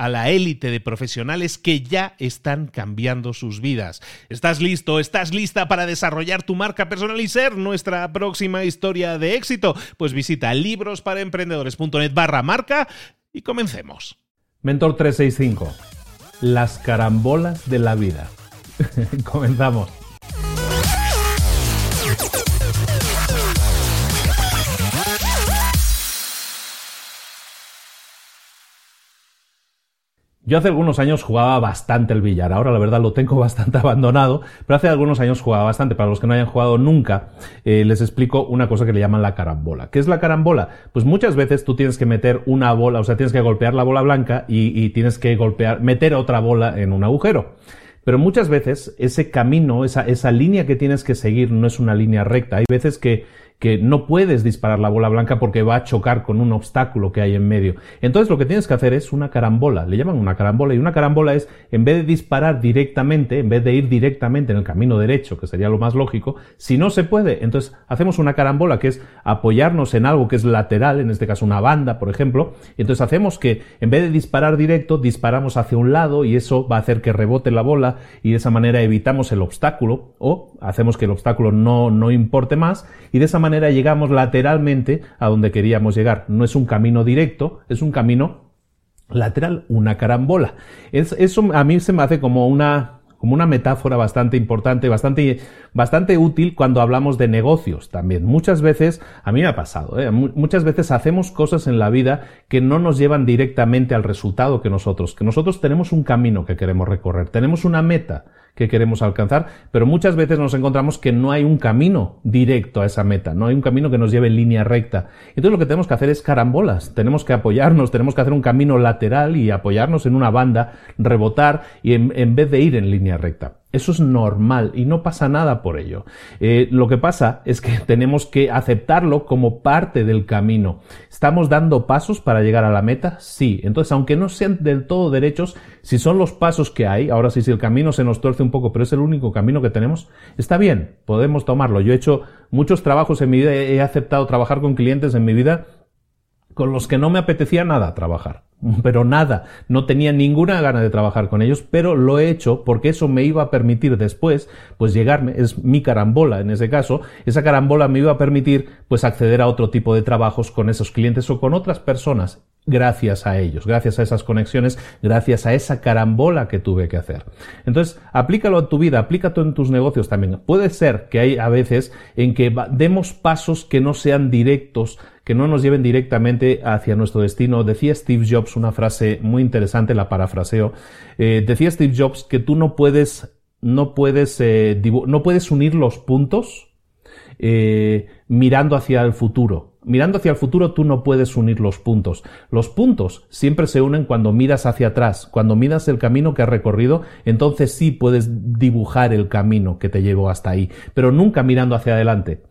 a la élite de profesionales que ya están cambiando sus vidas. ¿Estás listo? ¿Estás lista para desarrollar tu marca personal y ser nuestra próxima historia de éxito? Pues visita librosparaemprendedores.net barra marca y comencemos. Mentor 365. Las carambolas de la vida. Comenzamos. Yo hace algunos años jugaba bastante el billar, ahora la verdad lo tengo bastante abandonado, pero hace algunos años jugaba bastante. Para los que no hayan jugado nunca, eh, les explico una cosa que le llaman la carambola. ¿Qué es la carambola? Pues muchas veces tú tienes que meter una bola, o sea, tienes que golpear la bola blanca y, y tienes que golpear, meter otra bola en un agujero. Pero muchas veces ese camino, esa, esa línea que tienes que seguir no es una línea recta. Hay veces que que no puedes disparar la bola blanca porque va a chocar con un obstáculo que hay en medio. Entonces lo que tienes que hacer es una carambola, le llaman una carambola y una carambola es en vez de disparar directamente, en vez de ir directamente en el camino derecho, que sería lo más lógico, si no se puede, entonces hacemos una carambola que es apoyarnos en algo que es lateral, en este caso una banda, por ejemplo, y entonces hacemos que en vez de disparar directo, disparamos hacia un lado y eso va a hacer que rebote la bola y de esa manera evitamos el obstáculo o hacemos que el obstáculo no, no importe más y de esa manera llegamos lateralmente a donde queríamos llegar. No es un camino directo, es un camino lateral, una carambola. Es, eso a mí se me hace como una como una metáfora bastante importante, bastante, bastante útil cuando hablamos de negocios también. Muchas veces, a mí me ha pasado, ¿eh? muchas veces hacemos cosas en la vida que no nos llevan directamente al resultado que nosotros, que nosotros tenemos un camino que queremos recorrer, tenemos una meta que queremos alcanzar, pero muchas veces nos encontramos que no hay un camino directo a esa meta, no hay un camino que nos lleve en línea recta. Entonces lo que tenemos que hacer es carambolas, tenemos que apoyarnos, tenemos que hacer un camino lateral y apoyarnos en una banda, rebotar y en, en vez de ir en línea recta. Eso es normal y no pasa nada por ello. Eh, lo que pasa es que tenemos que aceptarlo como parte del camino. ¿Estamos dando pasos para llegar a la meta? Sí. Entonces, aunque no sean del todo derechos, si son los pasos que hay, ahora sí, si el camino se nos tuerce un poco, pero es el único camino que tenemos, está bien, podemos tomarlo. Yo he hecho muchos trabajos en mi vida, he aceptado trabajar con clientes en mi vida con los que no me apetecía nada trabajar. Pero nada, no tenía ninguna gana de trabajar con ellos, pero lo he hecho porque eso me iba a permitir después, pues llegarme, es mi carambola en ese caso, esa carambola me iba a permitir pues acceder a otro tipo de trabajos con esos clientes o con otras personas gracias a ellos, gracias a esas conexiones, gracias a esa carambola que tuve que hacer. Entonces, aplícalo a tu vida, aplícalo en tus negocios también. Puede ser que hay a veces en que demos pasos que no sean directos, que no nos lleven directamente hacia nuestro destino. Decía Steve Jobs una frase muy interesante, la parafraseo. Eh, decía Steve Jobs que tú no puedes, no puedes, eh, no puedes unir los puntos eh, mirando hacia el futuro Mirando hacia el futuro tú no puedes unir los puntos. Los puntos siempre se unen cuando miras hacia atrás, cuando miras el camino que has recorrido, entonces sí puedes dibujar el camino que te llevó hasta ahí, pero nunca mirando hacia adelante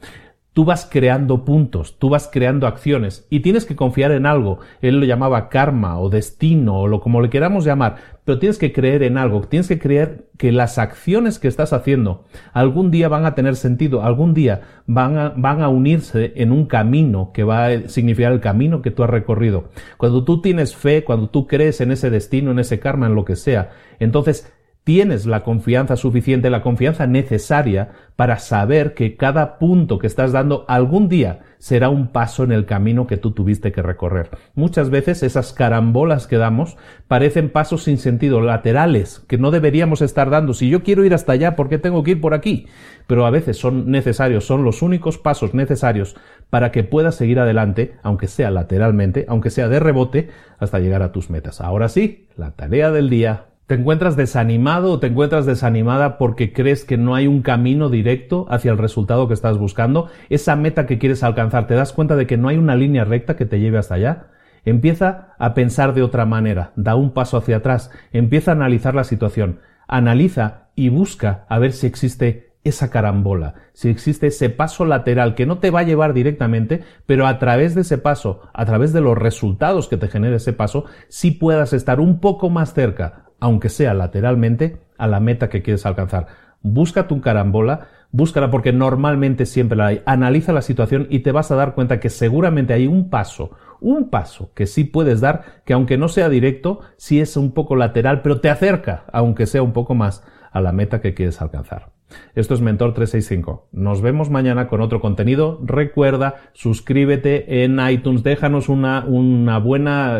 tú vas creando puntos, tú vas creando acciones y tienes que confiar en algo. Él lo llamaba karma o destino o lo como le queramos llamar, pero tienes que creer en algo, tienes que creer que las acciones que estás haciendo algún día van a tener sentido, algún día van a, van a unirse en un camino que va a significar el camino que tú has recorrido. Cuando tú tienes fe, cuando tú crees en ese destino, en ese karma, en lo que sea, entonces tienes la confianza suficiente, la confianza necesaria para saber que cada punto que estás dando algún día será un paso en el camino que tú tuviste que recorrer. Muchas veces esas carambolas que damos parecen pasos sin sentido, laterales, que no deberíamos estar dando. Si yo quiero ir hasta allá, ¿por qué tengo que ir por aquí? Pero a veces son necesarios, son los únicos pasos necesarios para que puedas seguir adelante, aunque sea lateralmente, aunque sea de rebote, hasta llegar a tus metas. Ahora sí, la tarea del día ¿Te encuentras desanimado o te encuentras desanimada porque crees que no hay un camino directo hacia el resultado que estás buscando? Esa meta que quieres alcanzar, ¿te das cuenta de que no hay una línea recta que te lleve hasta allá? Empieza a pensar de otra manera, da un paso hacia atrás, empieza a analizar la situación, analiza y busca a ver si existe esa carambola, si existe ese paso lateral que no te va a llevar directamente, pero a través de ese paso, a través de los resultados que te genere ese paso, sí puedas estar un poco más cerca aunque sea lateralmente, a la meta que quieres alcanzar. Busca tu carambola, búscala porque normalmente siempre la hay. Analiza la situación y te vas a dar cuenta que seguramente hay un paso, un paso que sí puedes dar, que aunque no sea directo, sí es un poco lateral, pero te acerca, aunque sea un poco más, a la meta que quieres alcanzar. Esto es Mentor 365. Nos vemos mañana con otro contenido. Recuerda, suscríbete en iTunes, déjanos una, una buena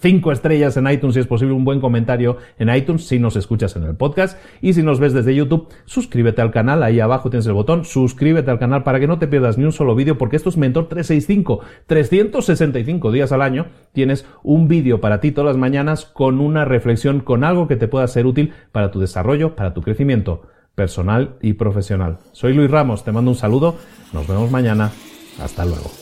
cinco estrellas en iTunes si es posible, un buen comentario en iTunes si nos escuchas en el podcast. Y si nos ves desde YouTube, suscríbete al canal, ahí abajo tienes el botón, suscríbete al canal para que no te pierdas ni un solo vídeo porque esto es Mentor 365, 365 días al año tienes un vídeo para ti todas las mañanas con una reflexión, con algo que te pueda ser útil para tu desarrollo, para tu crecimiento personal y profesional. Soy Luis Ramos, te mando un saludo, nos vemos mañana, hasta luego.